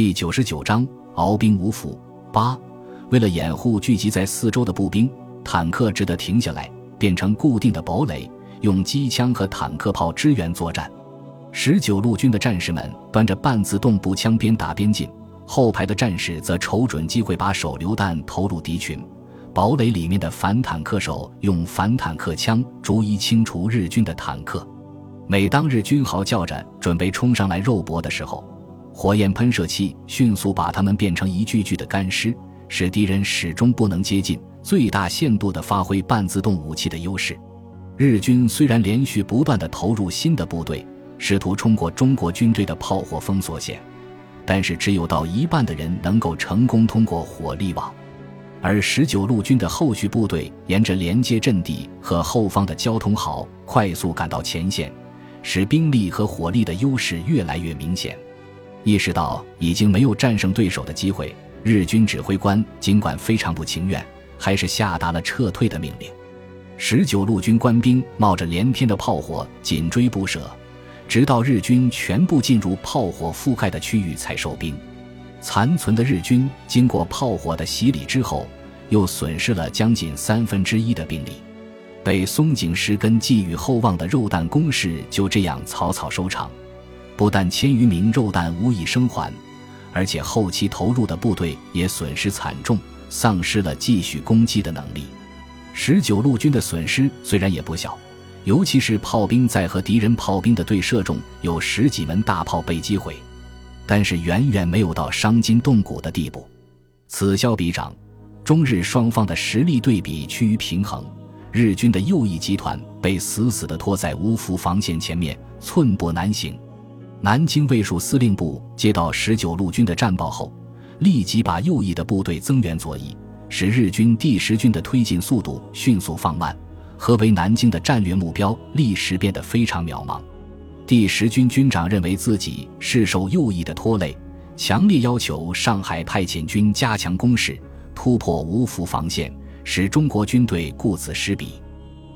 第九十九章鏖兵无辅八。为了掩护聚集在四周的步兵，坦克只得停下来，变成固定的堡垒，用机枪和坦克炮支援作战。十九路军的战士们端着半自动步枪边打边进，后排的战士则瞅准机会把手榴弹投入敌群。堡垒里面的反坦克手用反坦克枪逐一清除日军的坦克。每当日军嚎叫着准备冲上来肉搏的时候，火焰喷射器迅速把它们变成一具具的干尸，使敌人始终不能接近，最大限度地发挥半自动武器的优势。日军虽然连续不断地投入新的部队，试图冲过中国军队的炮火封锁线，但是只有到一半的人能够成功通过火力网，而十九路军的后续部队沿着连接阵地和后方的交通壕，快速赶到前线，使兵力和火力的优势越来越明显。意识到已经没有战胜对手的机会，日军指挥官尽管非常不情愿，还是下达了撤退的命令。十九路军官兵冒着连天的炮火紧追不舍，直到日军全部进入炮火覆盖的区域才收兵。残存的日军经过炮火的洗礼之后，又损失了将近三分之一的兵力。被松井石根寄予厚望的肉弹攻势就这样草草收场。不但千余名肉弹无一生还，而且后期投入的部队也损失惨重，丧失了继续攻击的能力。十九路军的损失虽然也不小，尤其是炮兵在和敌人炮兵的对射中有十几门大炮被击毁，但是远远没有到伤筋动骨的地步。此消彼长，中日双方的实力对比趋于平衡。日军的右翼集团被死死地拖在乌伏防线前面，寸步难行。南京卫戍司令部接到十九路军的战报后，立即把右翼的部队增援左翼，使日军第十军的推进速度迅速放慢。合围南京的战略目标立时变得非常渺茫。第十军军长认为自己是受右翼的拖累，强烈要求上海派遣军加强攻势，突破芜湖防线，使中国军队顾此失彼。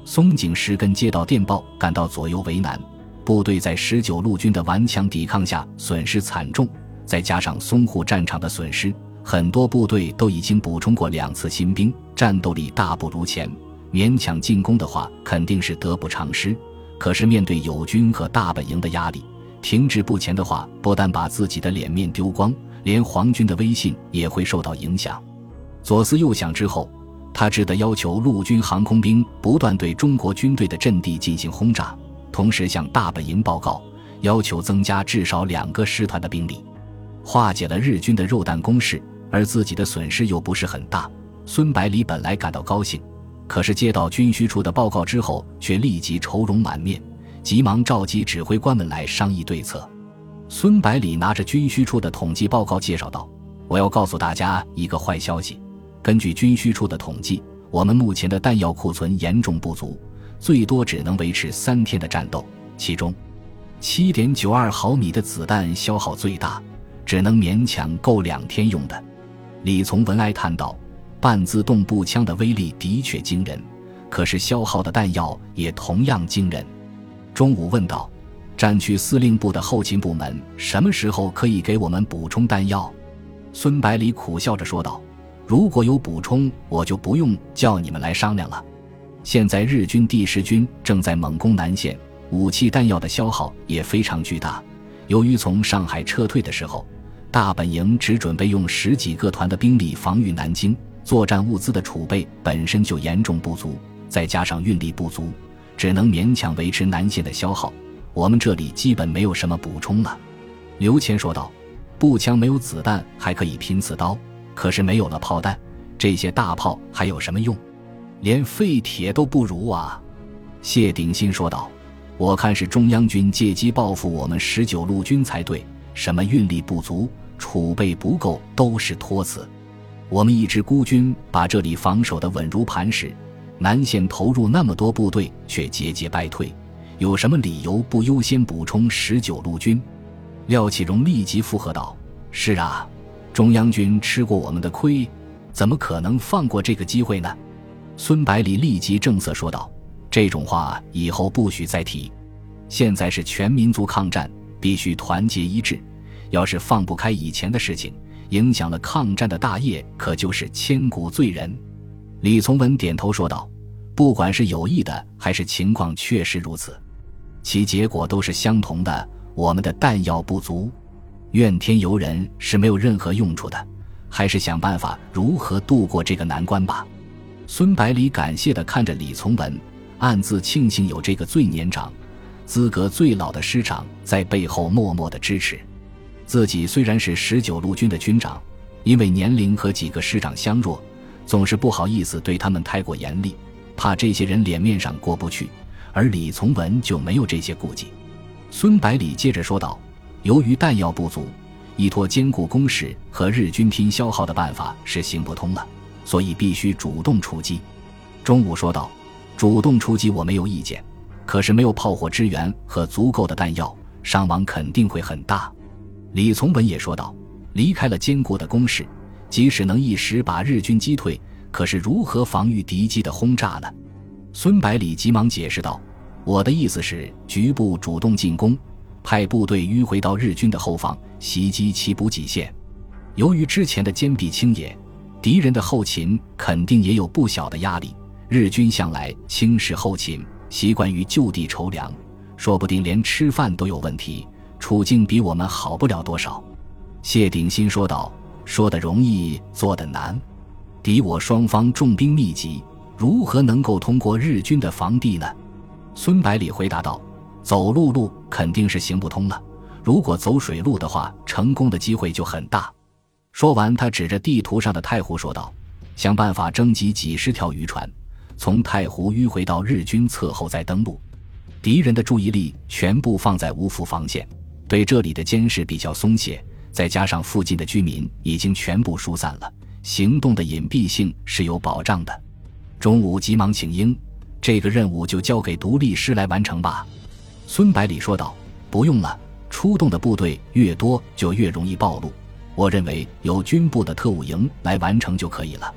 松井石根接到电报，感到左右为难。部队在十九路军的顽强抵抗下损失惨重，再加上淞沪战场的损失，很多部队都已经补充过两次新兵，战斗力大不如前。勉强进攻的话，肯定是得不偿失。可是面对友军和大本营的压力，停滞不前的话，不但把自己的脸面丢光，连皇军的威信也会受到影响。左思右想之后，他只得要求陆军航空兵不断对中国军队的阵地进行轰炸。同时向大本营报告，要求增加至少两个师团的兵力，化解了日军的肉弹攻势，而自己的损失又不是很大。孙百里本来感到高兴，可是接到军需处的报告之后，却立即愁容满面，急忙召集指挥官们来商议对策。孙百里拿着军需处的统计报告介绍道：“我要告诉大家一个坏消息，根据军需处的统计，我们目前的弹药库存严重不足。”最多只能维持三天的战斗，其中，七点九二毫米的子弹消耗最大，只能勉强够两天用的。李从文哀叹道：“半自动步枪的威力的确惊人，可是消耗的弹药也同样惊人。”中午问道：“战区司令部的后勤部门什么时候可以给我们补充弹药？”孙百里苦笑着说道：“如果有补充，我就不用叫你们来商量了。”现在日军第十军正在猛攻南线，武器弹药的消耗也非常巨大。由于从上海撤退的时候，大本营只准备用十几个团的兵力防御南京，作战物资的储备本身就严重不足，再加上运力不足，只能勉强维持南线的消耗。我们这里基本没有什么补充了。刘谦说道：“步枪没有子弹还可以拼刺刀，可是没有了炮弹，这些大炮还有什么用？”连废铁都不如啊！谢鼎新说道：“我看是中央军借机报复我们十九路军才对。什么运力不足、储备不够，都是托词。我们一支孤军把这里防守的稳如磐石，南线投入那么多部队却节节败退，有什么理由不优先补充十九路军？”廖启荣立即附和道：“是啊，中央军吃过我们的亏，怎么可能放过这个机会呢？”孙百里立即正色说道：“这种话以后不许再提。现在是全民族抗战，必须团结一致，要是放不开以前的事情，影响了抗战的大业，可就是千古罪人。”李从文点头说道：“不管是有意的，还是情况确实如此，其结果都是相同的。我们的弹药不足，怨天尤人是没有任何用处的，还是想办法如何度过这个难关吧。”孙百里感谢地看着李从文，暗自庆幸有这个最年长、资格最老的师长在背后默默的支持。自己虽然是十九路军的军长，因为年龄和几个师长相若，总是不好意思对他们太过严厉，怕这些人脸面上过不去。而李从文就没有这些顾忌。孙百里接着说道：“由于弹药不足，依托坚固工事和日军拼消耗的办法是行不通了。”所以必须主动出击。中午说道：“主动出击我没有意见，可是没有炮火支援和足够的弹药，伤亡肯定会很大。”李从文也说道：“离开了坚固的工事，即使能一时把日军击退，可是如何防御敌机的轰炸呢？”孙百里急忙解释道：“我的意思是局部主动进攻，派部队迂回到日军的后方，袭击其补给线。由于之前的坚壁清野。”敌人的后勤肯定也有不小的压力。日军向来轻视后勤，习惯于就地筹粮，说不定连吃饭都有问题，处境比我们好不了多少。谢鼎新说道：“说的容易，做的难。敌我双方重兵密集，如何能够通过日军的防地呢？”孙百里回答道：“走陆路肯定是行不通了，如果走水路的话，成功的机会就很大。”说完，他指着地图上的太湖说道：“想办法征集几十条渔船，从太湖迂回到日军侧后再登陆。敌人的注意力全部放在芜湖防线，对这里的监视比较松懈，再加上附近的居民已经全部疏散了，行动的隐蔽性是有保障的。”中午急忙请缨，这个任务就交给独立师来完成吧。”孙百里说道：“不用了，出动的部队越多，就越容易暴露。”我认为由军部的特务营来完成就可以了，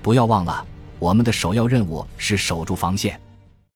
不要忘了，我们的首要任务是守住防线。